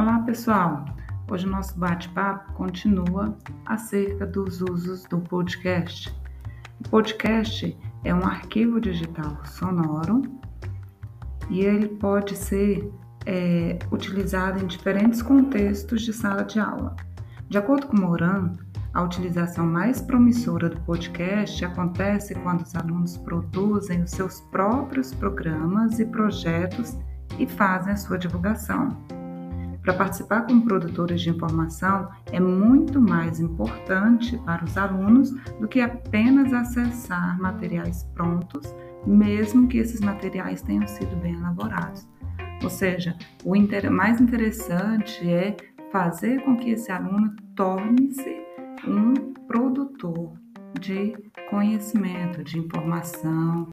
Olá, pessoal! Hoje o nosso bate-papo continua acerca dos usos do podcast. O podcast é um arquivo digital sonoro e ele pode ser é, utilizado em diferentes contextos de sala de aula. De acordo com Moran, a utilização mais promissora do podcast acontece quando os alunos produzem os seus próprios programas e projetos e fazem a sua divulgação. Para participar como produtores de informação é muito mais importante para os alunos do que apenas acessar materiais prontos, mesmo que esses materiais tenham sido bem elaborados. Ou seja, o mais interessante é fazer com que esse aluno torne-se um produtor de conhecimento, de informação,